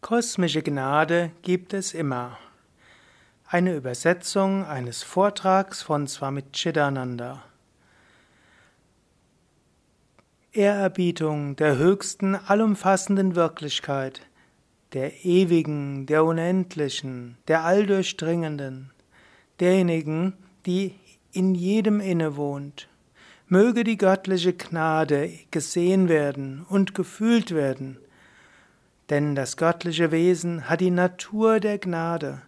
Kosmische Gnade gibt es immer. Eine Übersetzung eines Vortrags von Swami Chidananda. Ehrerbietung der höchsten, allumfassenden Wirklichkeit, der ewigen, der unendlichen, der alldurchdringenden, derjenigen, die in jedem innewohnt. Möge die göttliche Gnade gesehen werden und gefühlt werden, denn das göttliche Wesen hat die Natur der Gnade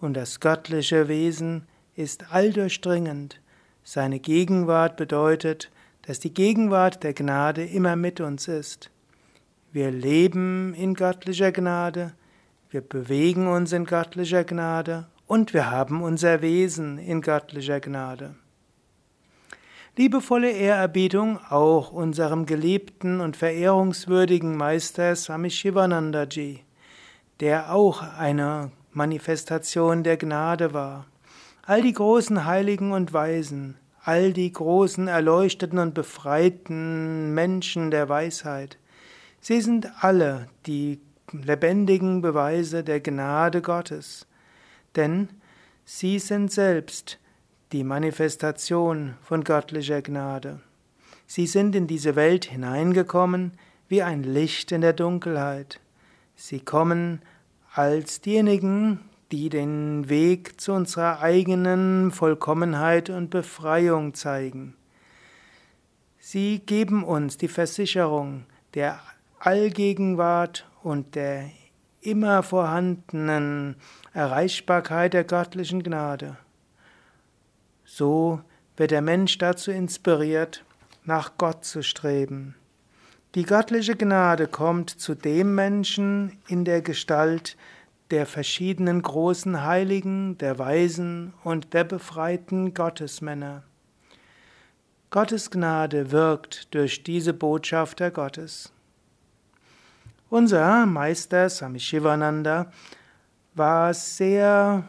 und das göttliche Wesen ist alldurchdringend. Seine Gegenwart bedeutet, dass die Gegenwart der Gnade immer mit uns ist. Wir leben in göttlicher Gnade, wir bewegen uns in göttlicher Gnade und wir haben unser Wesen in göttlicher Gnade. Liebevolle Ehrerbietung auch unserem geliebten und verehrungswürdigen Meister Swami Shivanandaji, der auch eine Manifestation der Gnade war. All die großen Heiligen und Weisen, all die großen erleuchteten und befreiten Menschen der Weisheit, sie sind alle die lebendigen Beweise der Gnade Gottes, denn sie sind selbst die Manifestation von göttlicher Gnade. Sie sind in diese Welt hineingekommen wie ein Licht in der Dunkelheit. Sie kommen als diejenigen, die den Weg zu unserer eigenen Vollkommenheit und Befreiung zeigen. Sie geben uns die Versicherung der Allgegenwart und der immer vorhandenen Erreichbarkeit der göttlichen Gnade. So wird der Mensch dazu inspiriert, nach Gott zu streben. Die göttliche Gnade kommt zu dem Menschen in der Gestalt der verschiedenen großen Heiligen, der Weisen und der befreiten Gottesmänner. Gottes Gnade wirkt durch diese Botschafter Gottes. Unser Meister Swami Shivananda war sehr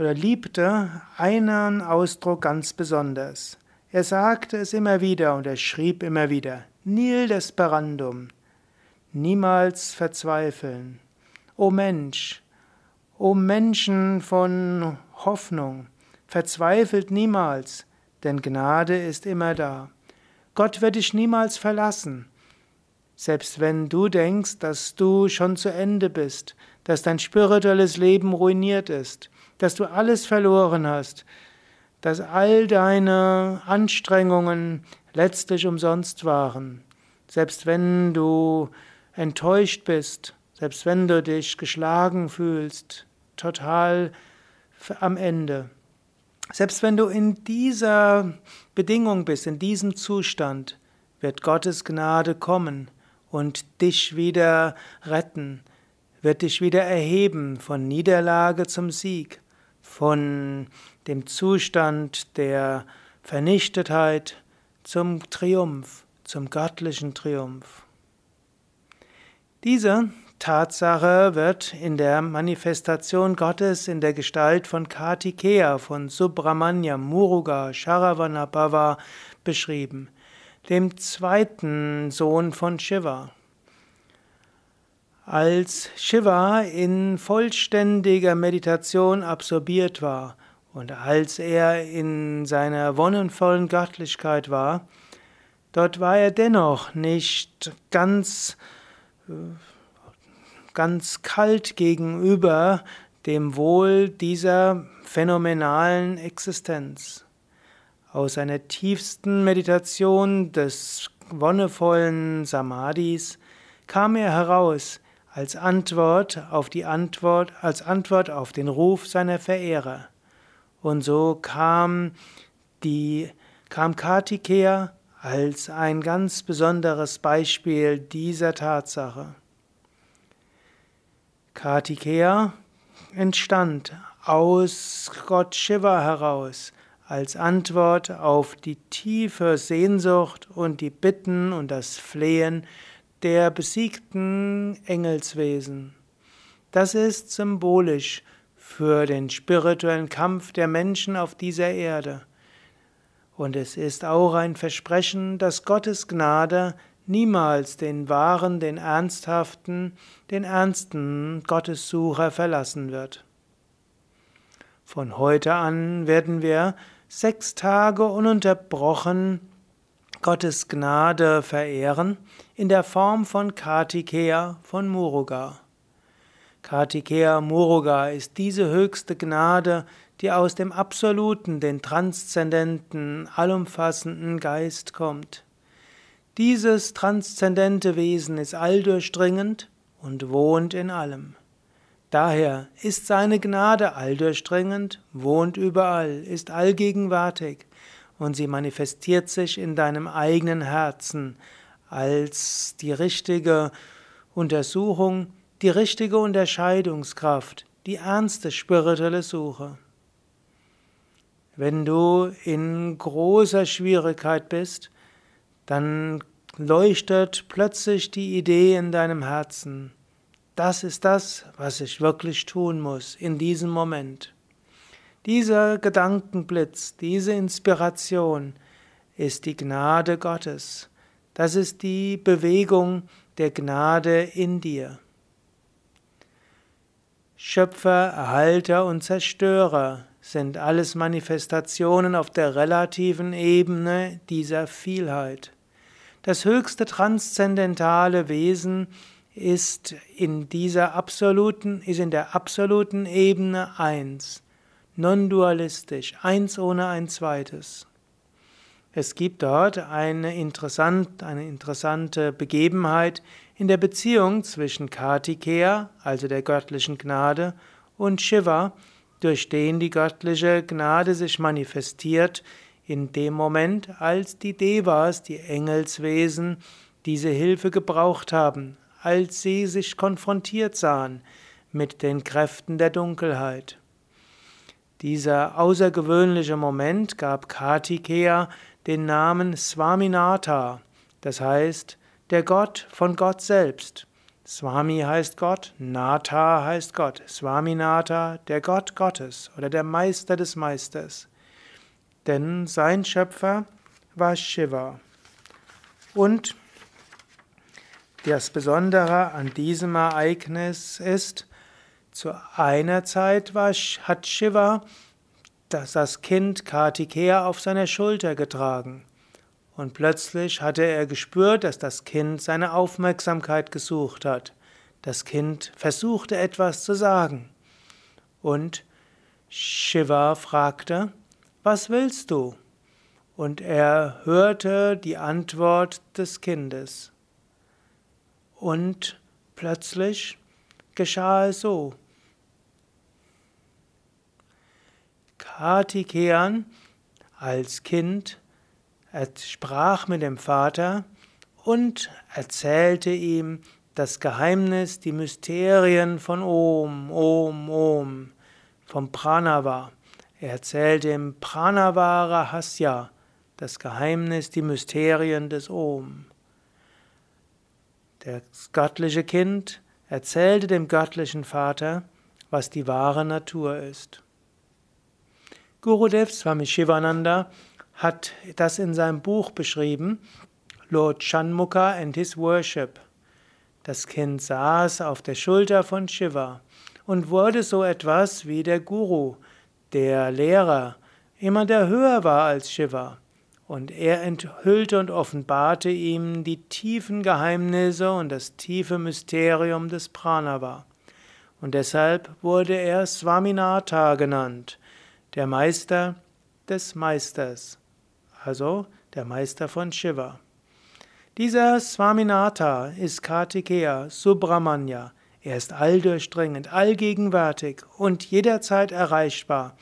oder liebte einen Ausdruck ganz besonders. Er sagte es immer wieder und er schrieb immer wieder, Nil desperandum, niemals verzweifeln. O Mensch, o Menschen von Hoffnung, verzweifelt niemals, denn Gnade ist immer da. Gott wird dich niemals verlassen. Selbst wenn du denkst, dass du schon zu Ende bist, dass dein spirituelles Leben ruiniert ist, dass du alles verloren hast, dass all deine Anstrengungen letztlich umsonst waren, selbst wenn du enttäuscht bist, selbst wenn du dich geschlagen fühlst, total am Ende. Selbst wenn du in dieser Bedingung bist, in diesem Zustand, wird Gottes Gnade kommen und dich wieder retten, wird dich wieder erheben von Niederlage zum Sieg, von dem Zustand der Vernichtetheit zum Triumph, zum göttlichen Triumph. Diese Tatsache wird in der Manifestation Gottes in der Gestalt von Kartikeya, von Subramanya, Muruga, Sharavanabhava beschrieben dem zweiten Sohn von Shiva. Als Shiva in vollständiger Meditation absorbiert war und als er in seiner wonnenvollen Göttlichkeit war, dort war er dennoch nicht ganz, ganz kalt gegenüber dem Wohl dieser phänomenalen Existenz. Aus seiner tiefsten Meditation des wonnevollen Samadhis kam er heraus als Antwort auf die Antwort, als Antwort auf den Ruf seiner Verehrer. Und so kam die, kam Kartikeya als ein ganz besonderes Beispiel dieser Tatsache. Kartikeya entstand aus Gott Shiva heraus, als Antwort auf die tiefe Sehnsucht und die Bitten und das Flehen der besiegten Engelswesen. Das ist symbolisch für den spirituellen Kampf der Menschen auf dieser Erde. Und es ist auch ein Versprechen, dass Gottes Gnade niemals den wahren, den ernsthaften, den ernsten Gottessucher verlassen wird. Von heute an werden wir sechs Tage ununterbrochen Gottes Gnade verehren in der Form von Kartikeya von Muruga. Kartikeya Muruga ist diese höchste Gnade, die aus dem absoluten, den transzendenten, allumfassenden Geist kommt. Dieses transzendente Wesen ist alldurchdringend und wohnt in allem. Daher ist seine Gnade alldurchdringend, wohnt überall, ist allgegenwärtig und sie manifestiert sich in deinem eigenen Herzen als die richtige Untersuchung, die richtige Unterscheidungskraft, die ernste spirituelle Suche. Wenn du in großer Schwierigkeit bist, dann leuchtet plötzlich die Idee in deinem Herzen. Das ist das, was ich wirklich tun muss in diesem Moment. Dieser Gedankenblitz, diese Inspiration ist die Gnade Gottes. Das ist die Bewegung der Gnade in dir. Schöpfer, Erhalter und Zerstörer sind alles Manifestationen auf der relativen Ebene dieser Vielheit. Das höchste transzendentale Wesen ist in dieser absoluten, ist in der absoluten Ebene eins, non-dualistisch, eins ohne ein zweites. Es gibt dort eine, interessant, eine interessante Begebenheit in der Beziehung zwischen Kartikeya, also der göttlichen Gnade, und Shiva, durch den die göttliche Gnade sich manifestiert in dem Moment, als die Devas, die Engelswesen, diese Hilfe gebraucht haben, als sie sich konfrontiert sahen mit den Kräften der Dunkelheit. Dieser außergewöhnliche Moment gab Kartikeya den Namen Swaminatha, das heißt der Gott von Gott selbst. Swami heißt Gott, Natha heißt Gott. Swaminatha, der Gott Gottes oder der Meister des Meisters. Denn sein Schöpfer war Shiva. Und das Besondere an diesem Ereignis ist, zu einer Zeit war, hat Shiva das, das Kind Kartikeya auf seiner Schulter getragen. Und plötzlich hatte er gespürt, dass das Kind seine Aufmerksamkeit gesucht hat. Das Kind versuchte etwas zu sagen. Und Shiva fragte, was willst du? Und er hörte die Antwort des Kindes. Und plötzlich geschah es so. Kartikeyan als Kind sprach mit dem Vater und erzählte ihm das Geheimnis, die Mysterien von Om, Om, Om, vom Pranava. Er erzählte ihm Pranava Rahasya, das Geheimnis, die Mysterien des Om. Das göttliche Kind erzählte dem göttlichen Vater, was die wahre Natur ist. Gurudev Swami Shivananda hat das in seinem Buch beschrieben, Lord Shanmukha and His Worship. Das Kind saß auf der Schulter von Shiva und wurde so etwas wie der Guru, der Lehrer, jemand, der höher war als Shiva. Und er enthüllte und offenbarte ihm die tiefen Geheimnisse und das tiefe Mysterium des Pranava. Und deshalb wurde er Swaminatha genannt, der Meister des Meisters also der Meister von Shiva. Dieser Swaminatha ist Kartikeya Subramanya. Er ist alldurchdringend, allgegenwärtig und jederzeit erreichbar.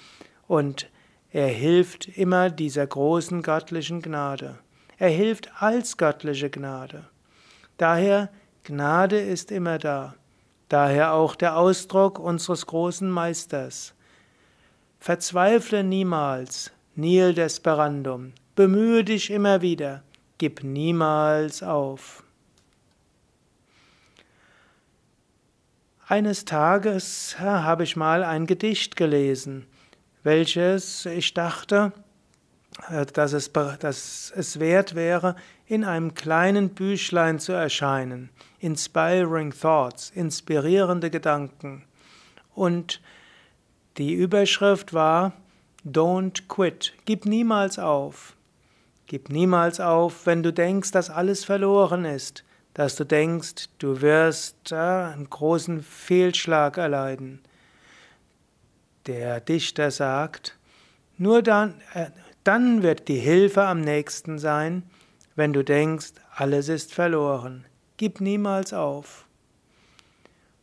Und er hilft immer dieser großen göttlichen Gnade. Er hilft als göttliche Gnade. Daher, Gnade ist immer da. Daher auch der Ausdruck unseres großen Meisters. Verzweifle niemals, nil desperandum, Bemühe dich immer wieder, gib niemals auf. Eines Tages habe ich mal ein Gedicht gelesen, welches ich dachte, äh, dass es, dass es wert wäre, in einem kleinen Büchlein zu erscheinen. Inspiring Thoughts, inspirierende Gedanken. Und die Überschrift war Don't quit, gib niemals auf. Gib niemals auf, wenn du denkst, dass alles verloren ist, dass du denkst, du wirst äh, einen großen Fehlschlag erleiden. Der Dichter sagt, nur dann, äh, dann wird die Hilfe am nächsten sein, wenn du denkst, alles ist verloren. Gib niemals auf.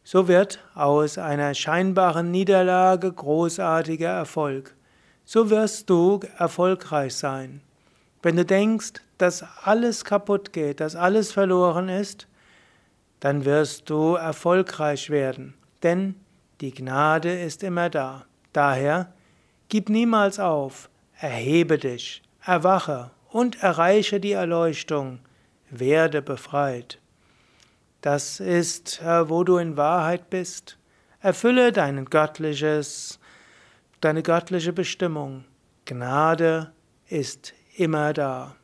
So wird aus einer scheinbaren Niederlage großartiger Erfolg. So wirst du erfolgreich sein. Wenn du denkst, dass alles kaputt geht, dass alles verloren ist, dann wirst du erfolgreich werden, denn die Gnade ist immer da. Daher gib niemals auf, erhebe dich, erwache und erreiche die Erleuchtung, werde befreit. Das ist, wo du in Wahrheit bist. Erfülle dein göttliches, deine göttliche Bestimmung. Gnade ist immer da.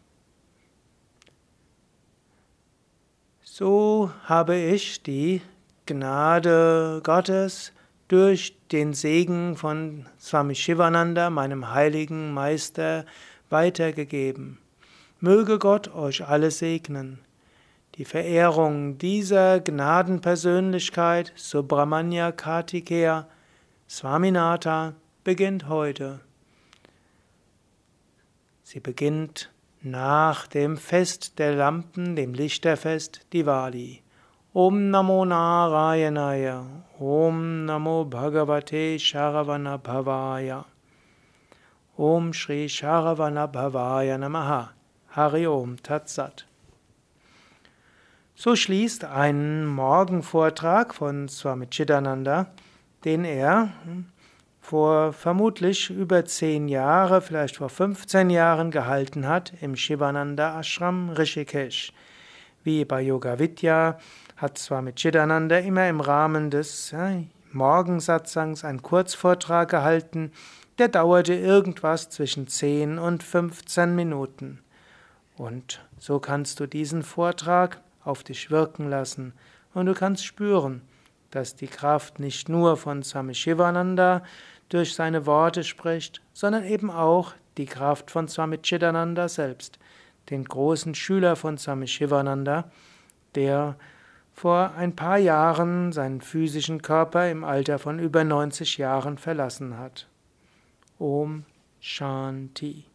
So habe ich die Gnade Gottes durch den Segen von Swami Shivananda, meinem heiligen Meister, weitergegeben. Möge Gott euch alle segnen. Die Verehrung dieser Gnadenpersönlichkeit, Subramanya Kartikeya, Swaminatha, beginnt heute. Sie beginnt nach dem Fest der Lampen, dem Lichterfest Diwali. Om Namo Narayanaya, Om Namo Bhagavate Sharavana Bhavaya. Om Shri Sharavana Bhavaya Namaha. Hari Om Tatsat. So schließt ein Morgenvortrag von Swami Chidananda, den er vor vermutlich über zehn Jahre, vielleicht vor 15 Jahren gehalten hat im Shivananda Ashram Rishikesh. Wie bei Yoga Vidya hat Swami Chidananda immer im Rahmen des ja, Morgensatsangs einen Kurzvortrag gehalten, der dauerte irgendwas zwischen 10 und 15 Minuten. Und so kannst du diesen Vortrag auf dich wirken lassen und du kannst spüren, dass die Kraft nicht nur von Swami Shivananda durch seine Worte spricht, sondern eben auch die Kraft von Swami Chidananda selbst, den großen Schüler von Swami Shivananda, der vor ein paar Jahren seinen physischen Körper im Alter von über 90 Jahren verlassen hat. Om Shanti